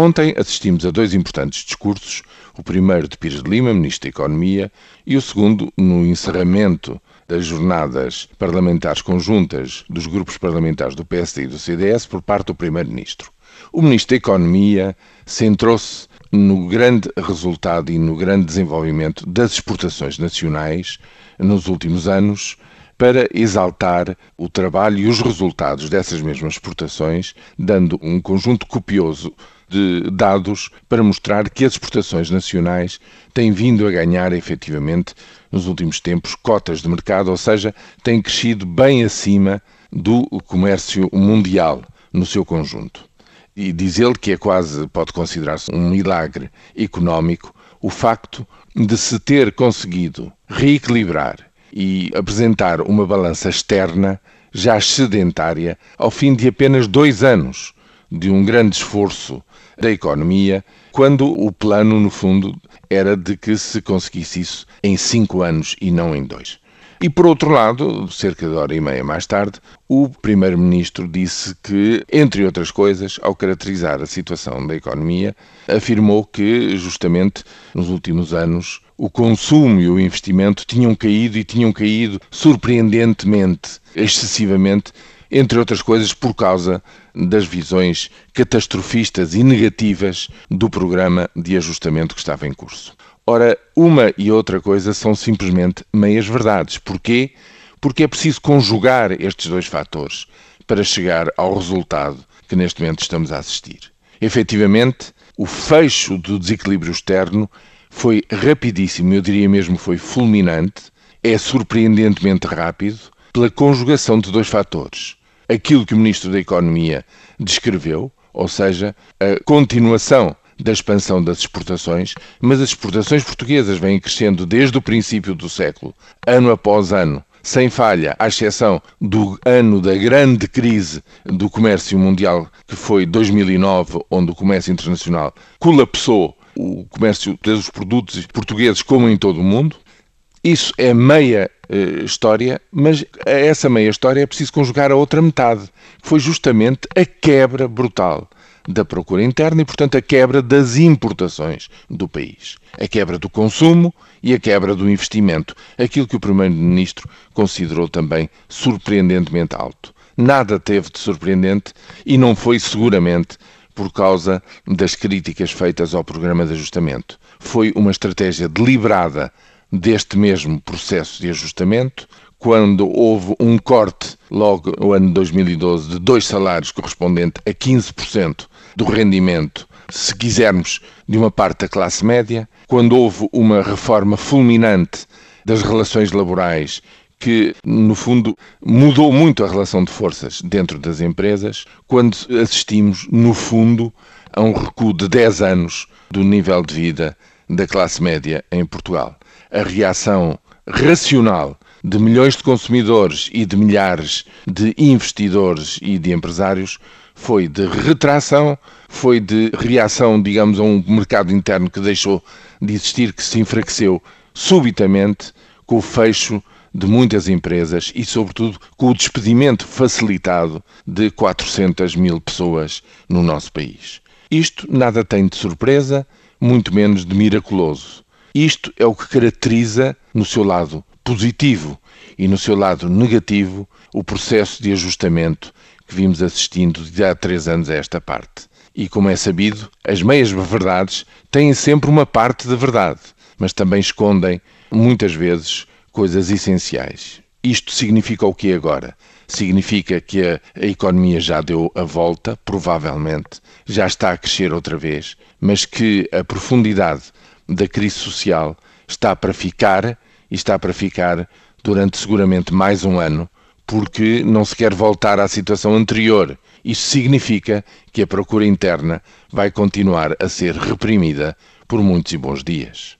Ontem assistimos a dois importantes discursos, o primeiro de Pires de Lima, Ministro da Economia, e o segundo no encerramento das jornadas parlamentares conjuntas dos grupos parlamentares do PSD e do CDS por parte do Primeiro-Ministro. O Ministro da Economia centrou-se no grande resultado e no grande desenvolvimento das exportações nacionais nos últimos anos, para exaltar o trabalho e os resultados dessas mesmas exportações, dando um conjunto copioso de dados para mostrar que as exportações nacionais têm vindo a ganhar efetivamente nos últimos tempos cotas de mercado, ou seja, têm crescido bem acima do comércio mundial no seu conjunto. E diz ele que é quase, pode considerar-se um milagre económico, o facto de se ter conseguido reequilibrar e apresentar uma balança externa já sedentária ao fim de apenas dois anos de um grande esforço da economia, quando o plano, no fundo, era de que se conseguisse isso em cinco anos e não em dois. E por outro lado, cerca de hora e meia mais tarde, o Primeiro-Ministro disse que, entre outras coisas, ao caracterizar a situação da economia, afirmou que, justamente nos últimos anos, o consumo e o investimento tinham caído e tinham caído surpreendentemente, excessivamente, entre outras coisas por causa das visões catastrofistas e negativas do programa de ajustamento que estava em curso. Ora, uma e outra coisa são simplesmente meias verdades. Porquê? Porque é preciso conjugar estes dois fatores para chegar ao resultado que neste momento estamos a assistir. Efetivamente, o fecho do desequilíbrio externo foi rapidíssimo, eu diria mesmo foi fulminante, é surpreendentemente rápido pela conjugação de dois fatores aquilo que o Ministro da Economia descreveu, ou seja, a continuação da expansão das exportações, mas as exportações portuguesas vêm crescendo desde o princípio do século, ano após ano, sem falha, à exceção do ano da grande crise do comércio mundial, que foi 2009, onde o comércio internacional colapsou o comércio dos produtos portugueses como em todo o mundo. Isso é meia uh, história, mas a essa meia história é preciso conjugar a outra metade, que foi justamente a quebra brutal da procura interna e, portanto, a quebra das importações do país. A quebra do consumo e a quebra do investimento. Aquilo que o Primeiro-Ministro considerou também surpreendentemente alto. Nada teve de surpreendente e não foi seguramente por causa das críticas feitas ao programa de ajustamento. Foi uma estratégia deliberada deste mesmo processo de ajustamento, quando houve um corte, logo no ano de 2012, de dois salários correspondente a 15% do rendimento, se quisermos, de uma parte da classe média, quando houve uma reforma fulminante das relações laborais que, no fundo, mudou muito a relação de forças dentro das empresas, quando assistimos, no fundo, a um recuo de 10 anos do nível de vida da classe média em Portugal a reação racional de milhões de consumidores e de milhares de investidores e de empresários foi de retração, foi de reação, digamos, a um mercado interno que deixou de existir, que se enfraqueceu subitamente com o fecho de muitas empresas e, sobretudo, com o despedimento facilitado de 400 mil pessoas no nosso país. Isto nada tem de surpresa, muito menos de miraculoso. Isto é o que caracteriza, no seu lado positivo e no seu lado negativo, o processo de ajustamento que vimos assistindo de há três anos a esta parte. E como é sabido, as meias verdades têm sempre uma parte de verdade, mas também escondem, muitas vezes, coisas essenciais. Isto significa o que agora? Significa que a, a, economia já deu a volta, provavelmente, já está a crescer outra vez, mas que a profundidade da crise social está para ficar e está para ficar durante seguramente mais um ano, porque não se quer voltar à situação anterior Isso significa que a procura interna vai continuar a ser reprimida por muitos e bons dias.